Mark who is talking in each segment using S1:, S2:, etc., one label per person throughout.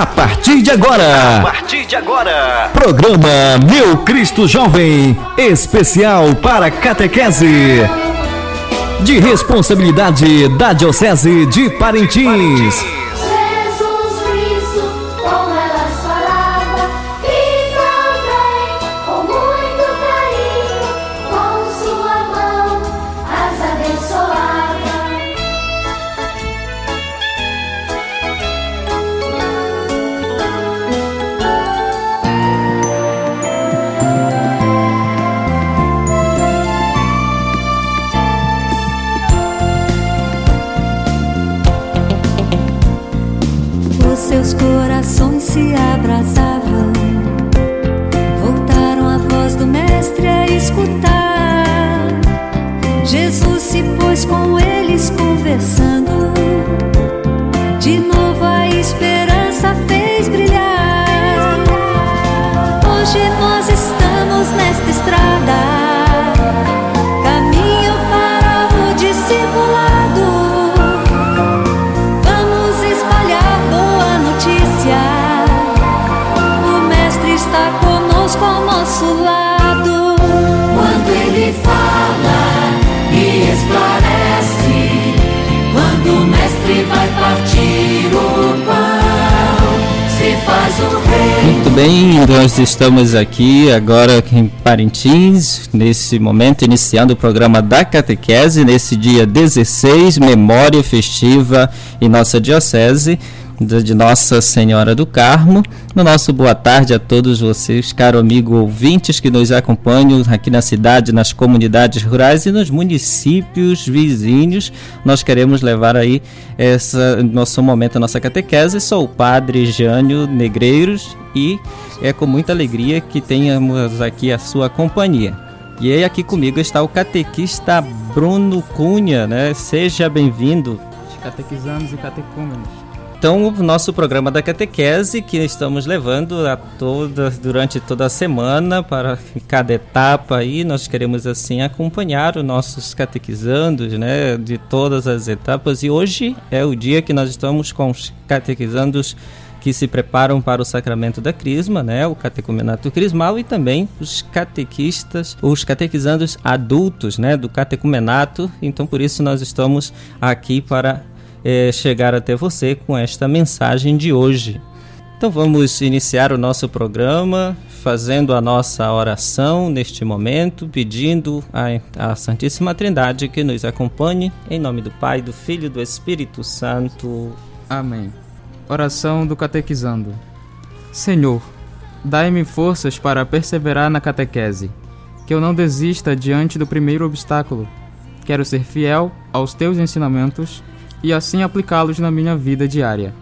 S1: A partir de agora.
S2: A partir de agora.
S1: Programa Meu Cristo Jovem. Especial para catequese. De responsabilidade da Diocese de Parintins.
S3: seus corações se abraçavam. Voltaram a voz do Mestre a escutar. Jesus se pôs com eles conversando. De novo a esperança fez brilhar. Hoje nós estamos nesta estrada.
S4: Bem, nós estamos aqui agora em Parintins, nesse momento iniciando o programa da catequese, nesse dia 16, memória festiva em nossa diocese de Nossa Senhora do Carmo. No nosso boa tarde a todos vocês, caro amigo ouvintes que nos acompanham aqui na cidade, nas comunidades rurais e nos municípios vizinhos. Nós queremos levar aí essa nosso momento, a nossa catequese. Sou o Padre Jânio Negreiros e é com muita alegria que tenhamos aqui a sua companhia. E aí aqui comigo está o catequista Bruno Cunha, né? Seja bem-vindo.
S5: Catequizandos e catecúmenos.
S4: Então, o nosso programa da catequese que estamos levando a toda, durante toda a semana para cada etapa aí, nós queremos assim acompanhar os nossos catequizandos, né, de todas as etapas. E hoje é o dia que nós estamos com os catequizandos que se preparam para o sacramento da crisma, né, o catecumenato crismal e também os catequistas, os catequizandos adultos, né, do catecumenato. Então, por isso nós estamos aqui para é, chegar até você com esta mensagem de hoje. Então vamos iniciar o nosso programa fazendo a nossa oração neste momento, pedindo à Santíssima Trindade que nos acompanhe, em nome do Pai, do Filho e do Espírito Santo.
S5: Amém. Oração do Catequizando. Senhor, dai-me forças para perseverar na catequese, que eu não desista diante do primeiro obstáculo. Quero ser fiel aos teus ensinamentos e assim aplicá-los na minha vida diária.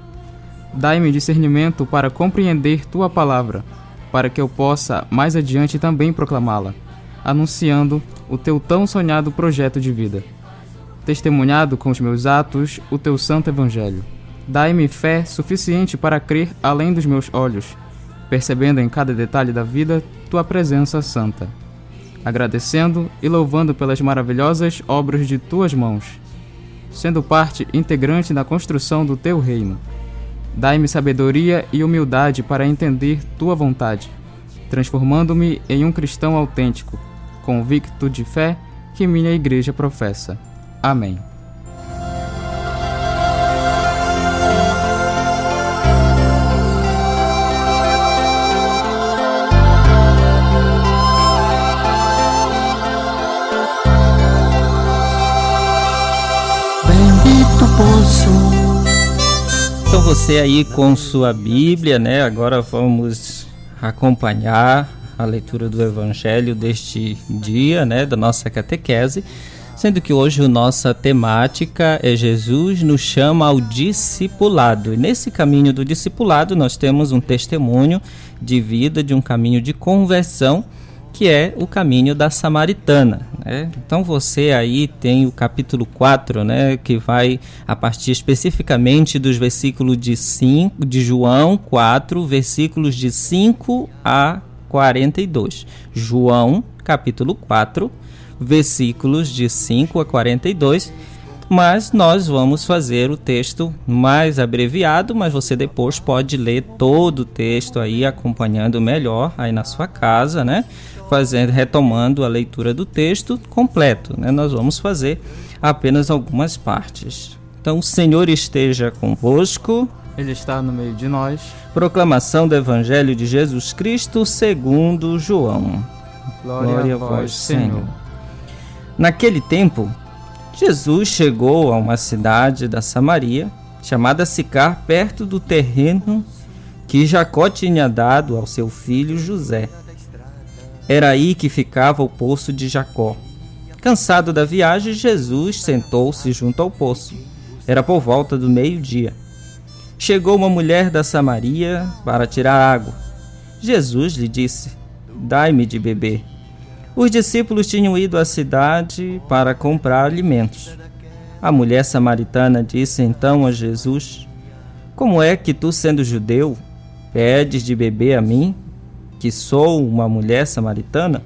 S5: Dai-me discernimento para compreender tua palavra, para que eu possa mais adiante também proclamá-la, anunciando o teu tão sonhado projeto de vida. Testemunhado com os meus atos o teu santo evangelho. Dai-me fé suficiente para crer além dos meus olhos, percebendo em cada detalhe da vida tua presença santa. Agradecendo e louvando pelas maravilhosas obras de tuas mãos sendo parte integrante da construção do teu reino. Dai-me sabedoria e humildade para entender tua vontade, transformando-me em um cristão autêntico, convicto de fé que minha igreja professa. Amém.
S4: Você aí com sua Bíblia, né? Agora vamos acompanhar a leitura do Evangelho deste dia, né? Da nossa catequese, sendo que hoje a nossa temática é Jesus nos chama ao discipulado. E nesse caminho do discipulado nós temos um testemunho de vida, de um caminho de conversão que é o caminho da Samaritana. Né? Então você aí tem o capítulo 4, né, que vai a partir especificamente dos versículos de 5 de João 4, versículos de 5 a 42. João, capítulo 4, versículos de 5 a 42. mas nós vamos fazer o texto mais abreviado, mas você depois pode ler todo o texto aí acompanhando melhor aí na sua casa, né? Fazendo retomando a leitura do texto completo, né? Nós vamos fazer apenas algumas partes. Então, o Senhor esteja convosco.
S5: Ele está no meio de nós.
S4: Proclamação do Evangelho de Jesus Cristo segundo João.
S5: Glória, Glória a vós, Senhor. Senhor.
S4: Naquele tempo, Jesus chegou a uma cidade da Samaria, chamada Sicar, perto do terreno que Jacó tinha dado ao seu filho José. Era aí que ficava o poço de Jacó. Cansado da viagem, Jesus sentou-se junto ao poço. Era por volta do meio-dia. Chegou uma mulher da Samaria para tirar água. Jesus lhe disse: Dai-me de beber. Os discípulos tinham ido à cidade para comprar alimentos. A mulher samaritana disse então a Jesus: Como é que tu, sendo judeu, pedes de beber a mim, que sou uma mulher samaritana?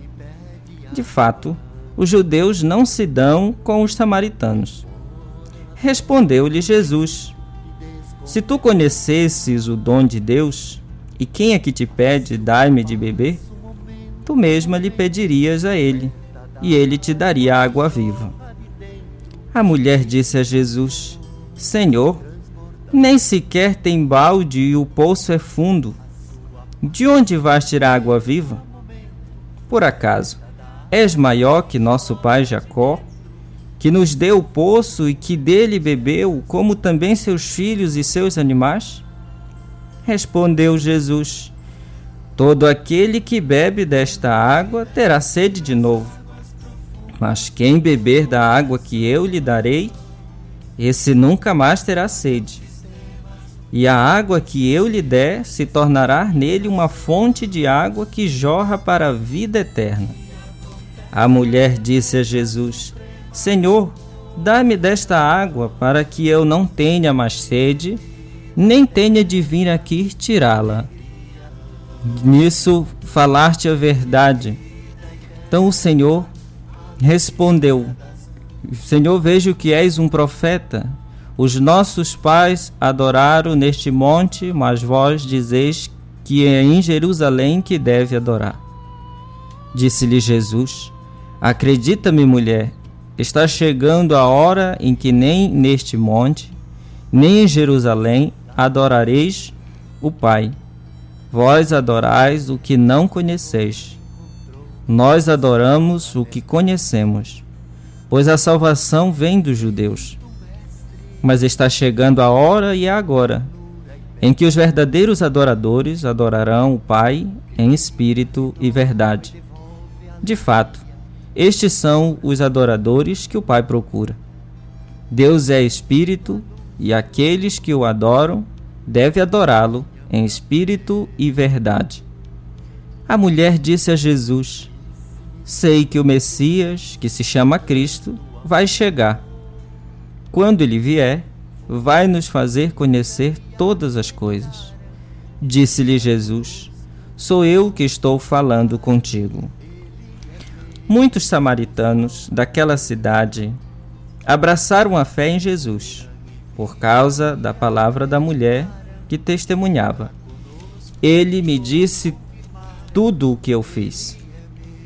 S4: De fato, os judeus não se dão com os samaritanos. Respondeu-lhe Jesus: Se tu conhecesses o dom de Deus, e quem é que te pede dar-me de beber? tu mesma lhe pedirias a ele, e ele te daria água viva. A mulher disse a Jesus: Senhor, nem sequer tem balde e o poço é fundo. De onde vais tirar água viva? Por acaso, és maior que nosso pai Jacó, que nos deu o poço e que dele bebeu, como também seus filhos e seus animais? Respondeu Jesus: Todo aquele que bebe desta água terá sede de novo. Mas quem beber da água que eu lhe darei, esse nunca mais terá sede. E a água que eu lhe der se tornará nele uma fonte de água que jorra para a vida eterna. A mulher disse a Jesus: Senhor, dá-me desta água para que eu não tenha mais sede, nem tenha de vir aqui tirá-la. Nisso falaste a verdade. Então o Senhor respondeu: Senhor, vejo que és um profeta. Os nossos pais adoraram neste monte, mas vós dizeis que é em Jerusalém que deve adorar. Disse-lhe Jesus: Acredita-me, mulher, está chegando a hora em que nem neste monte, nem em Jerusalém adorareis o Pai. Vós adorais o que não conheceis. Nós adoramos o que conhecemos, pois a salvação vem dos judeus. Mas está chegando a hora e é agora, em que os verdadeiros adoradores adorarão o Pai em espírito e verdade. De fato, estes são os adoradores que o Pai procura. Deus é espírito e aqueles que o adoram devem adorá-lo em espírito e verdade. A mulher disse a Jesus: Sei que o Messias, que se chama Cristo, vai chegar. Quando ele vier, vai nos fazer conhecer todas as coisas. Disse-lhe Jesus: Sou eu que estou falando contigo. Muitos samaritanos daquela cidade abraçaram a fé em Jesus, por causa da palavra da mulher que testemunhava: Ele me disse tudo o que eu fiz.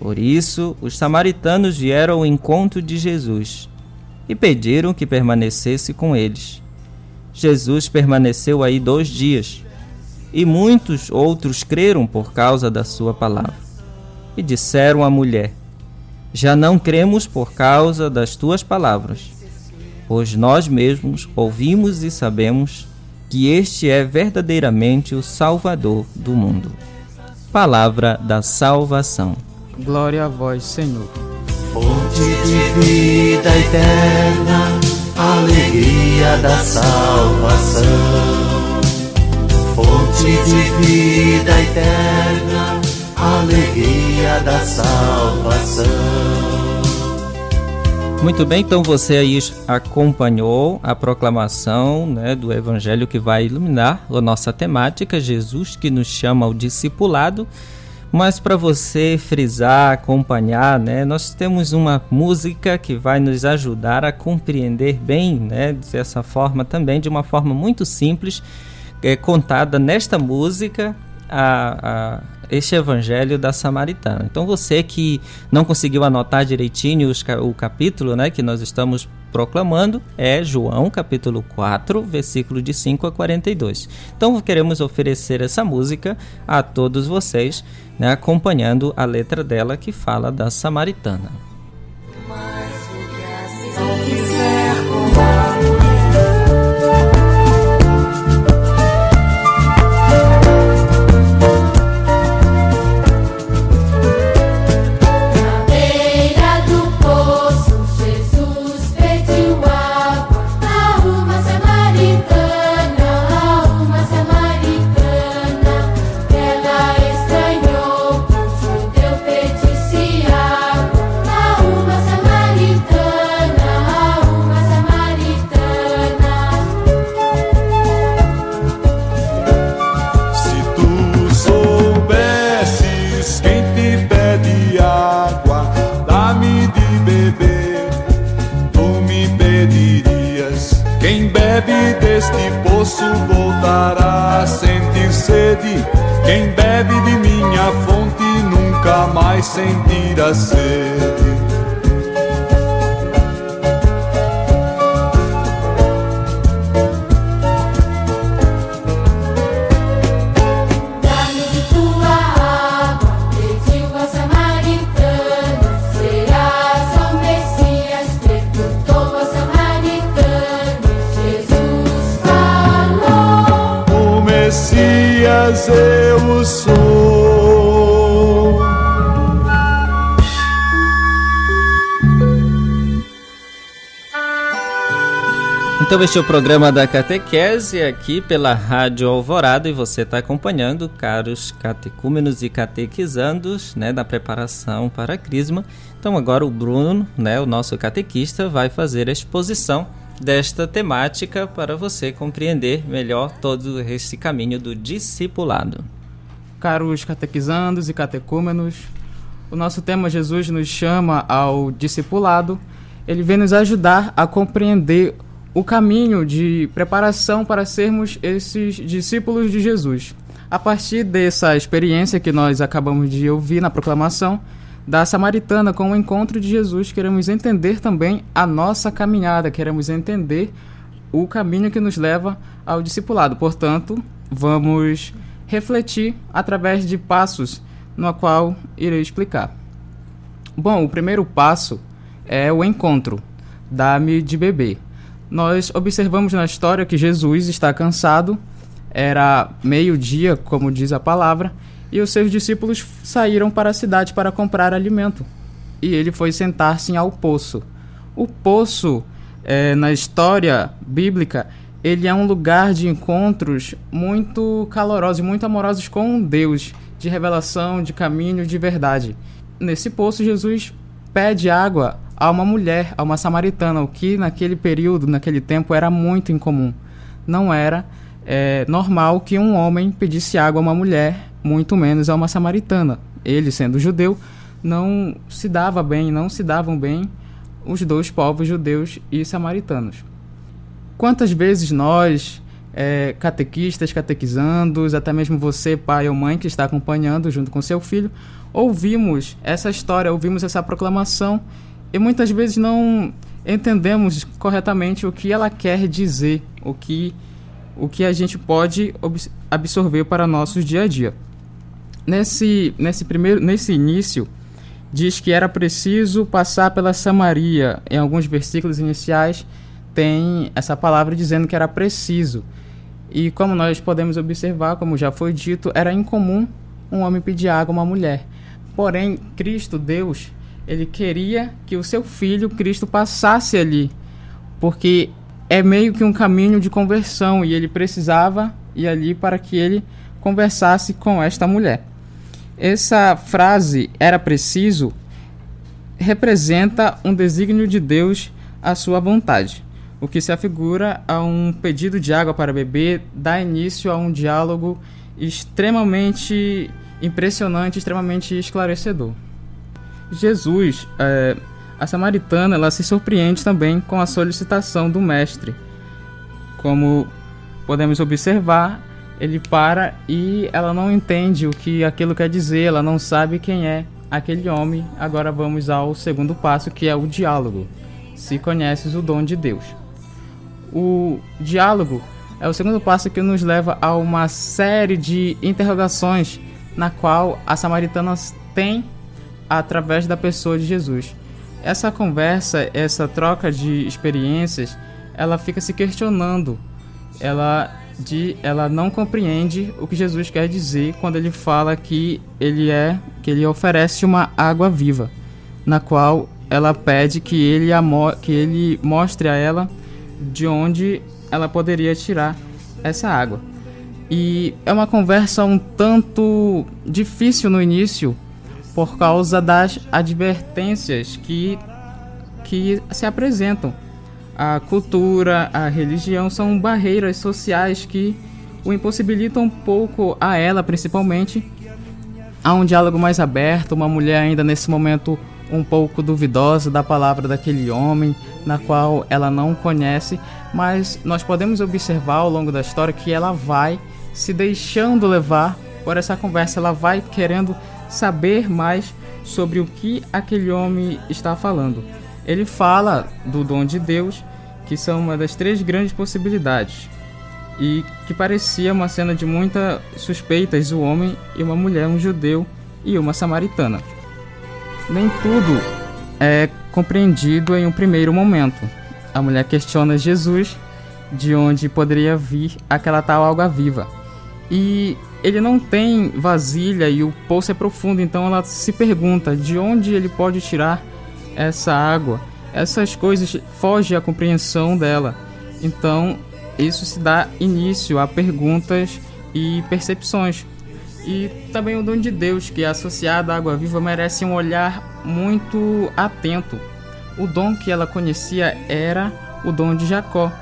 S4: Por isso, os samaritanos vieram ao encontro de Jesus e pediram que permanecesse com eles. Jesus permaneceu aí dois dias e muitos outros creram por causa da sua palavra. E disseram à mulher: Já não cremos por causa das tuas palavras, pois nós mesmos ouvimos e sabemos que este é verdadeiramente o Salvador do mundo. Palavra da salvação.
S5: Glória a vós, Senhor.
S2: Fonte de vida eterna, alegria da salvação. Fonte de vida eterna, alegria da salvação.
S4: Muito bem, então você aí acompanhou a proclamação né, do Evangelho que vai iluminar a nossa temática, Jesus que nos chama ao discipulado. Mas para você frisar, acompanhar, né, nós temos uma música que vai nos ajudar a compreender bem, né, dessa forma também, de uma forma muito simples, é, contada nesta música, a, a, este evangelho da Samaritana. Então você que não conseguiu anotar direitinho os, o capítulo, né, que nós estamos proclamando é João capítulo 4, versículo de 5 a 42. Então queremos oferecer essa música a todos vocês, né, acompanhando a letra dela que fala da Samaritana.
S6: Sentir a sede.
S4: Então este é o programa da Catequese aqui pela Rádio Alvorada e você está acompanhando, caros catecúmenos e catequizandos, né, da preparação para a Crisma. Então agora o Bruno, né, o nosso catequista, vai fazer a exposição desta temática para você compreender melhor todo esse caminho do discipulado.
S5: Caros catequizandos e catecúmenos, o nosso tema Jesus nos chama ao discipulado. Ele vem nos ajudar a compreender o caminho de preparação para sermos esses discípulos de Jesus. A partir dessa experiência que nós acabamos de ouvir na proclamação da Samaritana com o encontro de Jesus, queremos entender também a nossa caminhada, queremos entender o caminho que nos leva ao discipulado. Portanto, vamos refletir através de passos no qual irei explicar. Bom, o primeiro passo é o encontro. Dá-me de beber nós observamos na história que Jesus está cansado, era meio-dia, como diz a palavra, e os seus discípulos saíram para a cidade para comprar alimento. E ele foi sentar-se ao poço. O poço, é, na história bíblica, ele é um lugar de encontros muito calorosos, muito amorosos com Deus, de revelação, de caminho, de verdade. Nesse poço, Jesus pede água a uma mulher, a uma samaritana, o que naquele período, naquele tempo, era muito incomum. Não era é, normal que um homem pedisse água a uma mulher, muito menos a uma samaritana. Ele, sendo judeu, não se dava bem, não se davam bem os dois povos judeus e samaritanos. Quantas vezes nós, é, catequistas, catequizandos, até mesmo você, pai ou mãe que está acompanhando junto com seu filho, ouvimos essa história, ouvimos essa proclamação e muitas vezes não entendemos corretamente o que ela quer dizer, o que, o que a gente pode absorver para nossos dia a dia. Nesse, nesse, primeiro, nesse início, diz que era preciso passar pela Samaria. Em alguns versículos iniciais, tem essa palavra dizendo que era preciso. E como nós podemos observar, como já foi dito, era incomum um homem pedir água a uma mulher. Porém, Cristo, Deus, ele queria que o seu filho, Cristo, passasse ali, porque é meio que um caminho de conversão e ele precisava ir ali para que ele conversasse com esta mulher. Essa frase era preciso representa um desígnio de Deus à sua vontade, o que se afigura a um pedido de água para beber, dá início a um diálogo extremamente impressionante, extremamente esclarecedor. Jesus, é, a samaritana, ela se surpreende também com a solicitação do mestre. Como podemos observar, ele para e ela não entende o que aquilo quer dizer, ela não sabe quem é aquele homem. Agora vamos ao segundo passo, que é o diálogo. Se conheces o dom de Deus. O diálogo é o segundo passo que nos leva a uma série de interrogações na qual a samaritana tem através da pessoa de Jesus. Essa conversa, essa troca de experiências, ela fica se questionando. Ela de ela não compreende o que Jesus quer dizer quando ele fala que ele é que ele oferece uma água viva, na qual ela pede que ele a que ele mostre a ela de onde ela poderia tirar essa água. E é uma conversa um tanto difícil no início por causa das advertências que que se apresentam. A cultura, a religião são barreiras sociais que o impossibilitam um pouco a ela, principalmente. Há um diálogo mais aberto, uma mulher ainda nesse momento um pouco duvidosa da palavra daquele homem, na qual ela não conhece, mas nós podemos observar ao longo da história que ela vai se deixando levar por essa conversa, ela vai querendo saber mais sobre o que aquele homem está falando. Ele fala do dom de Deus, que são uma das três grandes possibilidades, e que parecia uma cena de muitas suspeitas: o homem e uma mulher, um judeu e uma samaritana. Nem tudo é compreendido em um primeiro momento. A mulher questiona Jesus de onde poderia vir aquela tal água viva. E ele não tem vasilha e o poço é profundo, então ela se pergunta de onde ele pode tirar essa água. Essas coisas fogem à compreensão dela. Então, isso se dá início a perguntas e percepções. E também o dom de Deus, que é associado à água viva, merece um olhar muito atento. O dom que ela conhecia era o dom de Jacó,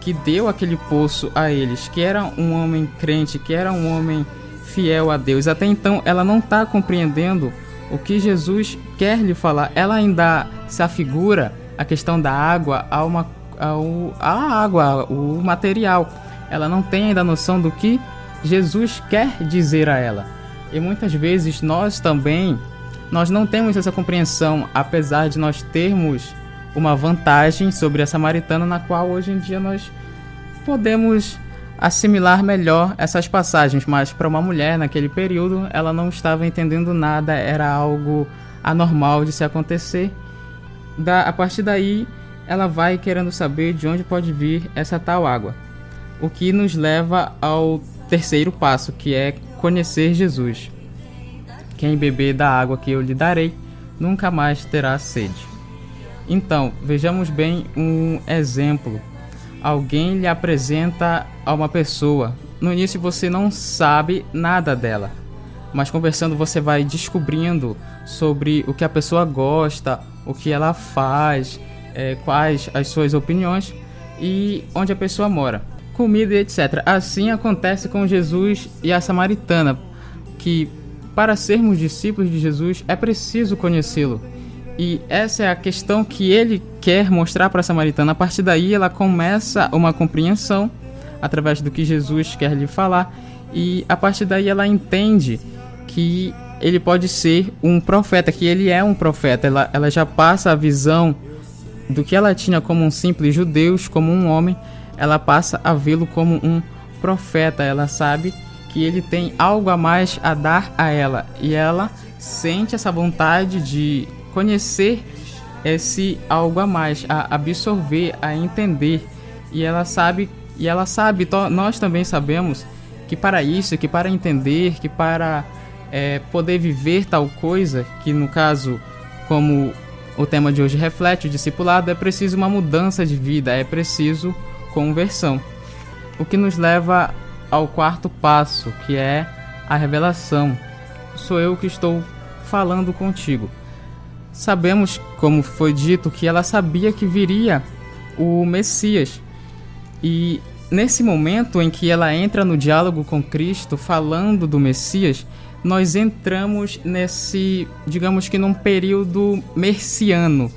S5: que deu aquele poço a eles, que era um homem crente, que era um homem fiel a Deus. Até então ela não está compreendendo o que Jesus quer lhe falar. Ela ainda se afigura a questão da água a uma ao, a água, o material. Ela não tem ainda noção do que Jesus quer dizer a ela. E muitas vezes nós também nós não temos essa compreensão, apesar de nós termos uma vantagem sobre a samaritana na qual hoje em dia nós podemos assimilar melhor essas passagens, mas para uma mulher naquele período, ela não estava entendendo nada, era algo anormal de se acontecer. Da, a partir daí, ela vai querendo saber de onde pode vir essa tal água. O que nos leva ao terceiro passo, que é conhecer Jesus. Quem beber da água que eu lhe darei, nunca mais terá sede. Então, vejamos bem um exemplo. Alguém lhe apresenta a uma pessoa. No início você não sabe nada dela, mas conversando você vai descobrindo sobre o que a pessoa gosta, o que ela faz, é, quais as suas opiniões e onde a pessoa mora, comida e etc. Assim acontece com Jesus e a samaritana, que para sermos discípulos de Jesus é preciso conhecê-lo. E essa é a questão que ele quer mostrar para a samaritana. A partir daí, ela começa uma compreensão através do que Jesus quer lhe falar, e a partir daí ela entende que ele pode ser um profeta, que ele é um profeta. Ela, ela já passa a visão do que ela tinha como um simples judeu, como um homem, ela passa a vê-lo como um profeta. Ela sabe que ele tem algo a mais a dar a ela, e ela sente essa vontade de conhecer esse algo a mais, a absorver, a entender. E ela sabe, e ela sabe, nós também sabemos que para isso, que para entender, que para é, poder viver tal coisa, que no caso, como o tema de hoje reflete, o discipulado, é preciso uma mudança de vida, é preciso conversão. O que nos leva ao quarto passo, que é a revelação. Sou eu que estou falando contigo. Sabemos, como foi dito, que ela sabia que viria o Messias. E nesse momento em que ela entra no diálogo com Cristo, falando do Messias, nós entramos nesse, digamos que num período merciano.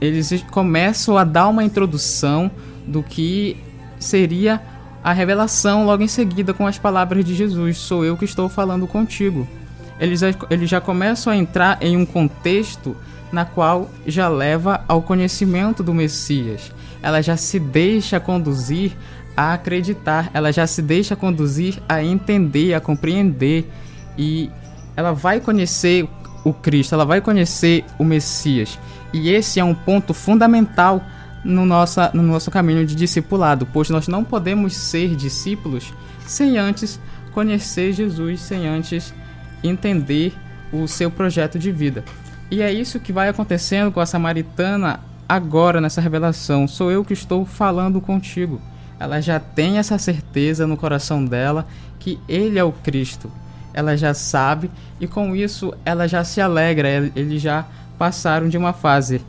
S5: Eles começam a dar uma introdução do que seria a revelação logo em seguida com as palavras de Jesus: Sou eu que estou falando contigo. Eles, eles já começam a entrar em um contexto na qual já leva ao conhecimento do Messias. Ela já se deixa conduzir a acreditar, ela já se deixa conduzir a entender, a compreender e ela vai conhecer o Cristo, ela vai conhecer o Messias. E esse é um ponto fundamental no, nossa, no nosso caminho de discipulado, pois nós não podemos ser discípulos sem antes conhecer Jesus, sem antes entender o seu projeto de vida. E é isso que vai acontecendo com a samaritana agora nessa revelação. Sou eu que estou falando contigo. Ela já tem essa certeza no coração dela que ele é o Cristo. Ela já sabe e com isso ela já se alegra. Eles já passaram de uma fase.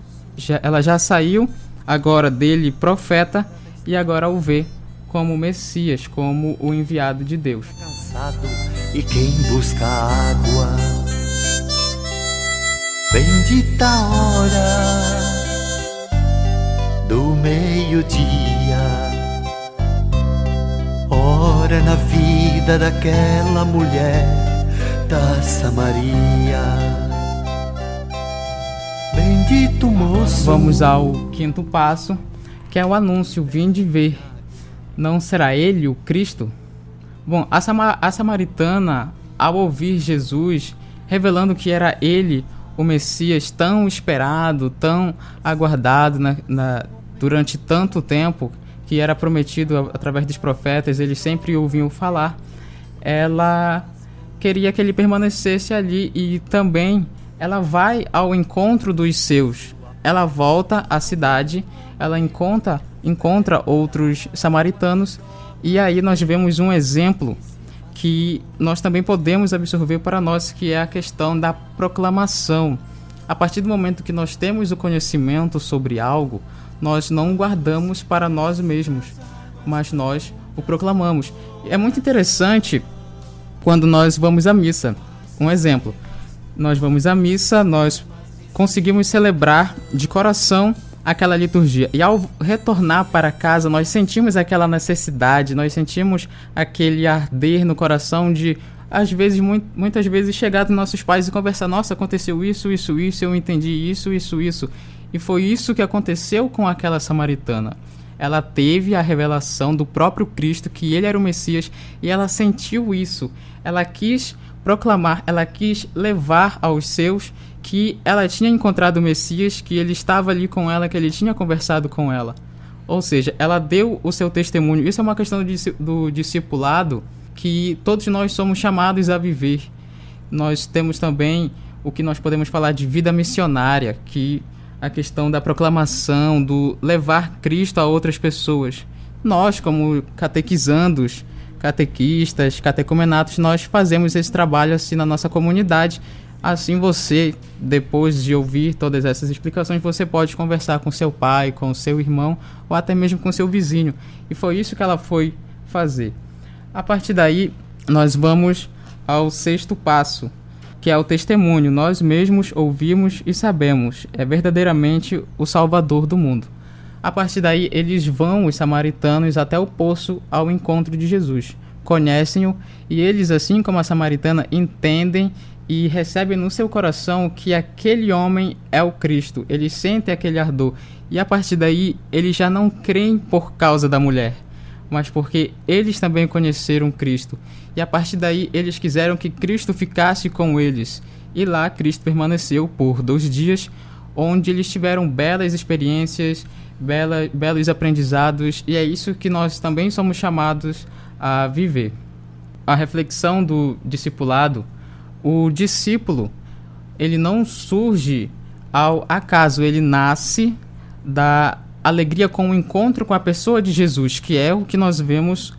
S5: Ela já saiu agora dele profeta e agora o vê como Messias, como o enviado de Deus.
S2: Cansado e quem busca água, bendita hora do meio-dia, hora na vida daquela mulher da Samaria. Bendito moço.
S5: Vamos ao quinto passo, que é o anúncio: vinde ver. Não será ele o Cristo? Bom, a, a samaritana, ao ouvir Jesus revelando que era ele o Messias tão esperado, tão aguardado na, na, durante tanto tempo, que era prometido através dos profetas, eles sempre ouviam falar, ela queria que ele permanecesse ali e também ela vai ao encontro dos seus. Ela volta à cidade, ela encontra, encontra outros samaritanos e aí nós vemos um exemplo que nós também podemos absorver para nós, que é a questão da proclamação. A partir do momento que nós temos o conhecimento sobre algo, nós não guardamos para nós mesmos, mas nós o proclamamos. É muito interessante quando nós vamos à missa. Um exemplo: nós vamos à missa, nós conseguimos celebrar de coração aquela liturgia. E ao retornar para casa, nós sentimos aquela necessidade, nós sentimos aquele arder no coração de às vezes, muitas vezes, chegar dos nossos pais e conversar: Nossa, aconteceu isso, isso, isso, eu entendi isso, isso, isso. E foi isso que aconteceu com aquela samaritana. Ela teve a revelação do próprio Cristo, que ele era o Messias, e ela sentiu isso. Ela quis proclamar, ela quis levar aos seus que ela tinha encontrado o Messias, que ele estava ali com ela, que ele tinha conversado com ela. Ou seja, ela deu o seu testemunho. Isso é uma questão do discipulado que todos nós somos chamados a viver. Nós temos também o que nós podemos falar de vida missionária, que a questão da proclamação, do levar Cristo a outras pessoas. Nós, como catequizandos, catequistas, catecumenatos, nós fazemos esse trabalho assim na nossa comunidade. Assim você, depois de ouvir todas essas explicações, você pode conversar com seu pai, com seu irmão ou até mesmo com seu vizinho. E foi isso que ela foi fazer. A partir daí, nós vamos ao sexto passo, que é o testemunho. Nós mesmos ouvimos e sabemos, é verdadeiramente o Salvador do mundo. A partir daí, eles vão, os samaritanos, até o poço ao encontro de Jesus. Conhecem-o e eles, assim como a samaritana, entendem e recebem no seu coração que aquele homem é o Cristo. Eles sentem aquele ardor. E a partir daí, eles já não creem por causa da mulher, mas porque eles também conheceram Cristo. E a partir daí, eles quiseram que Cristo ficasse com eles. E lá, Cristo permaneceu por dois dias, onde eles tiveram belas experiências bela, belos aprendizados, e é isso que nós também somos chamados a viver. A reflexão do discipulado, o discípulo, ele não surge ao acaso, ele nasce da alegria com o encontro com a pessoa de Jesus, que é o que nós vemos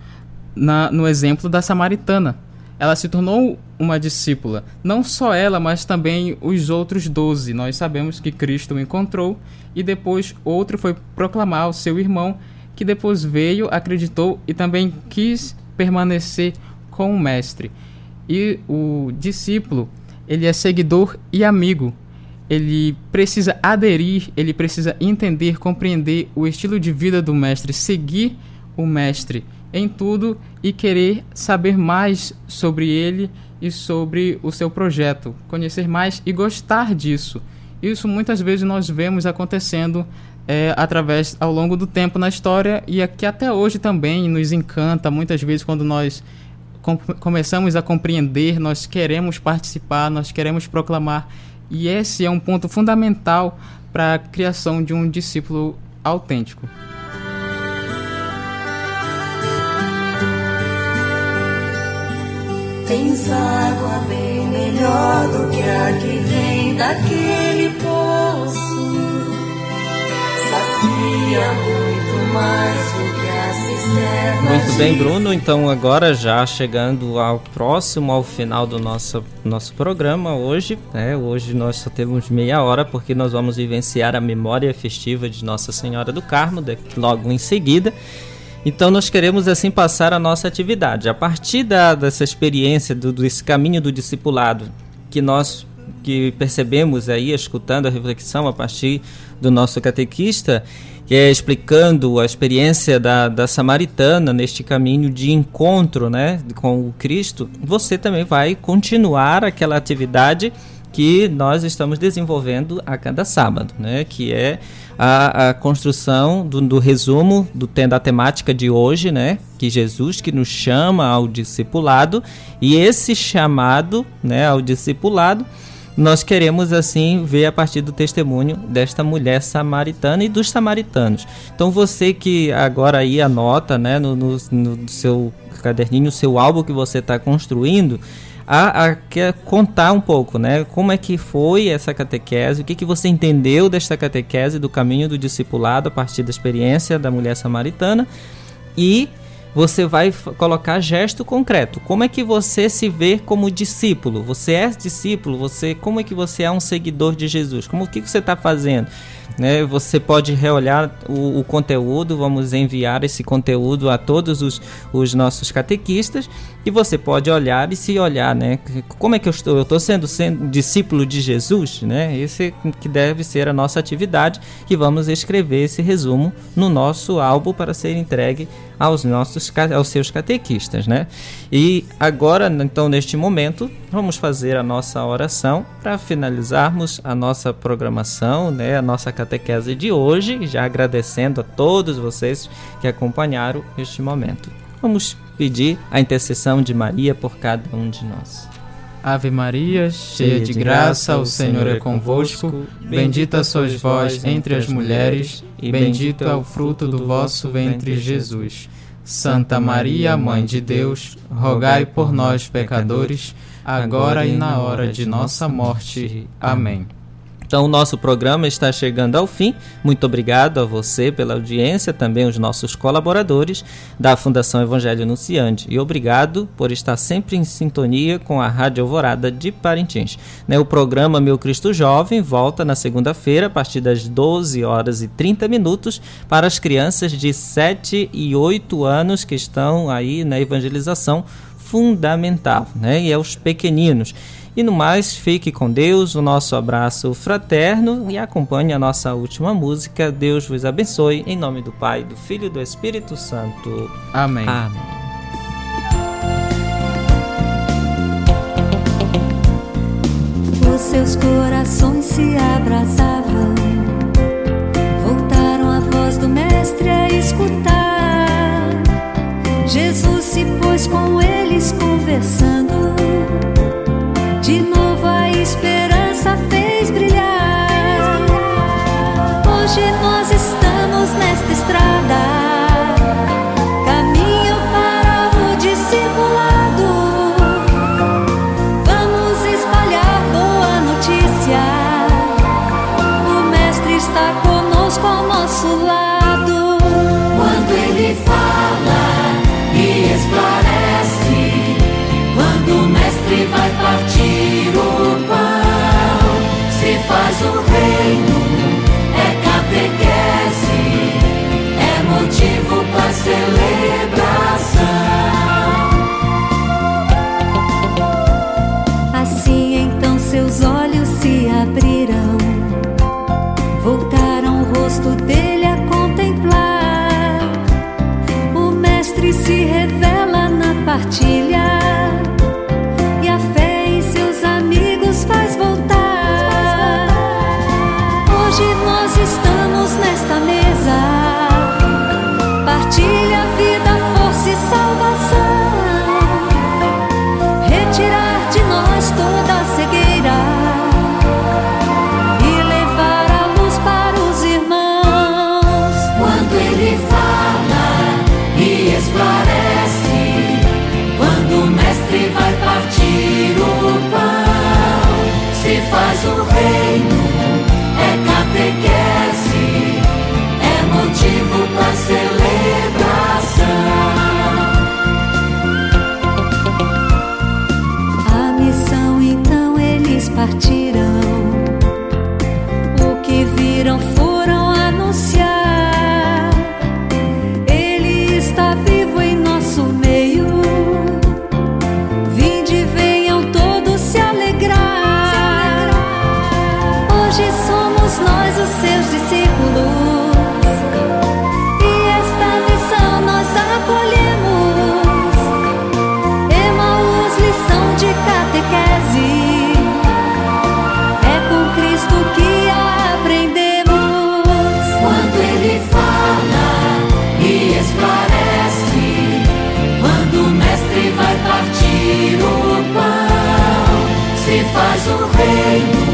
S5: na, no exemplo da samaritana ela se tornou uma discípula. Não só ela, mas também os outros doze. Nós sabemos que Cristo o encontrou e depois outro foi proclamar ao seu irmão que depois veio, acreditou e também quis permanecer com o mestre. E o discípulo, ele é seguidor e amigo. Ele precisa aderir, ele precisa entender, compreender o estilo de vida do mestre, seguir o mestre em tudo e querer saber mais sobre ele e sobre o seu projeto, conhecer mais e gostar disso. Isso muitas vezes nós vemos acontecendo é, através ao longo do tempo na história e aqui até hoje também nos encanta muitas vezes quando nós com começamos a compreender, nós queremos participar, nós queremos proclamar e esse é um ponto fundamental para a criação de um discípulo autêntico.
S3: Tens água bem melhor do que a que vem daquele poço. Sacia muito
S4: bem, Bruno. Então, agora já chegando ao próximo, ao final do nosso, nosso programa hoje. Né? Hoje nós só temos meia hora porque nós vamos vivenciar a memória festiva de Nossa Senhora do Carmo de- logo em seguida. Então nós queremos assim passar a nossa atividade. A partir da, dessa experiência, do, desse caminho do discipulado, que nós que percebemos aí, escutando a reflexão a partir do nosso catequista, que é explicando a experiência da, da samaritana neste caminho de encontro né, com o Cristo, você também vai continuar aquela atividade que nós estamos desenvolvendo a cada sábado, né? Que é a, a construção do, do resumo do da temática de hoje, né? Que Jesus que nos chama ao discipulado e esse chamado, né, ao discipulado nós queremos assim ver a partir do testemunho desta mulher samaritana e dos samaritanos. Então você que agora aí anota, né, no, no, no seu caderninho, seu álbum que você está construindo, a, a quer contar um pouco, né, como é que foi essa catequese, o que que você entendeu desta catequese do caminho do discipulado a partir da experiência da mulher samaritana e você vai colocar gesto concreto. Como é que você se vê como discípulo? Você é discípulo? Você como é que você é um seguidor de Jesus? Como o que, que você está fazendo? Né? Você pode reolhar o, o conteúdo. Vamos enviar esse conteúdo a todos os, os nossos catequistas e você pode olhar e se olhar, né? Como é que eu estou? Eu estou sendo, sendo discípulo de Jesus, né? Esse que deve ser a nossa atividade e vamos escrever esse resumo no nosso álbum para ser entregue aos nossos aos seus catequistas, né? E agora, então, neste momento, vamos fazer a nossa oração para finalizarmos a nossa programação, né? A nossa catequese de hoje, já agradecendo a todos vocês que acompanharam este momento. Vamos pedir a intercessão de Maria por cada um de nós.
S5: Ave Maria, cheia de graça, o Senhor é convosco. Bendita sois vós entre as mulheres, e bendito é o fruto do vosso ventre, Jesus. Santa Maria, Mãe de Deus, rogai por nós, pecadores, agora e na hora de nossa morte. Amém.
S4: Então, o nosso programa está chegando ao fim. Muito obrigado a você pela audiência, também os nossos colaboradores da Fundação Evangelho Anunciante. E obrigado por estar sempre em sintonia com a Rádio Alvorada de Parintins. Né, o programa Meu Cristo Jovem volta na segunda-feira, a partir das 12 horas e 30 minutos, para as crianças de 7 e 8 anos que estão aí na evangelização fundamental, né? E é os pequeninos. E no mais, fique com Deus, o nosso abraço fraterno e acompanhe a nossa última música. Deus vos abençoe, em nome do Pai, do Filho e do Espírito Santo.
S5: Amém.
S4: Amém.
S3: Os seus corações se abraçavam, voltaram a voz do Mestre a escutar. Jesus se pôs com eles conversando, de novo a esperança Mas o
S7: reino é catequese, é motivo para celebração.
S3: A missão então eles partiram nosso
S7: reino.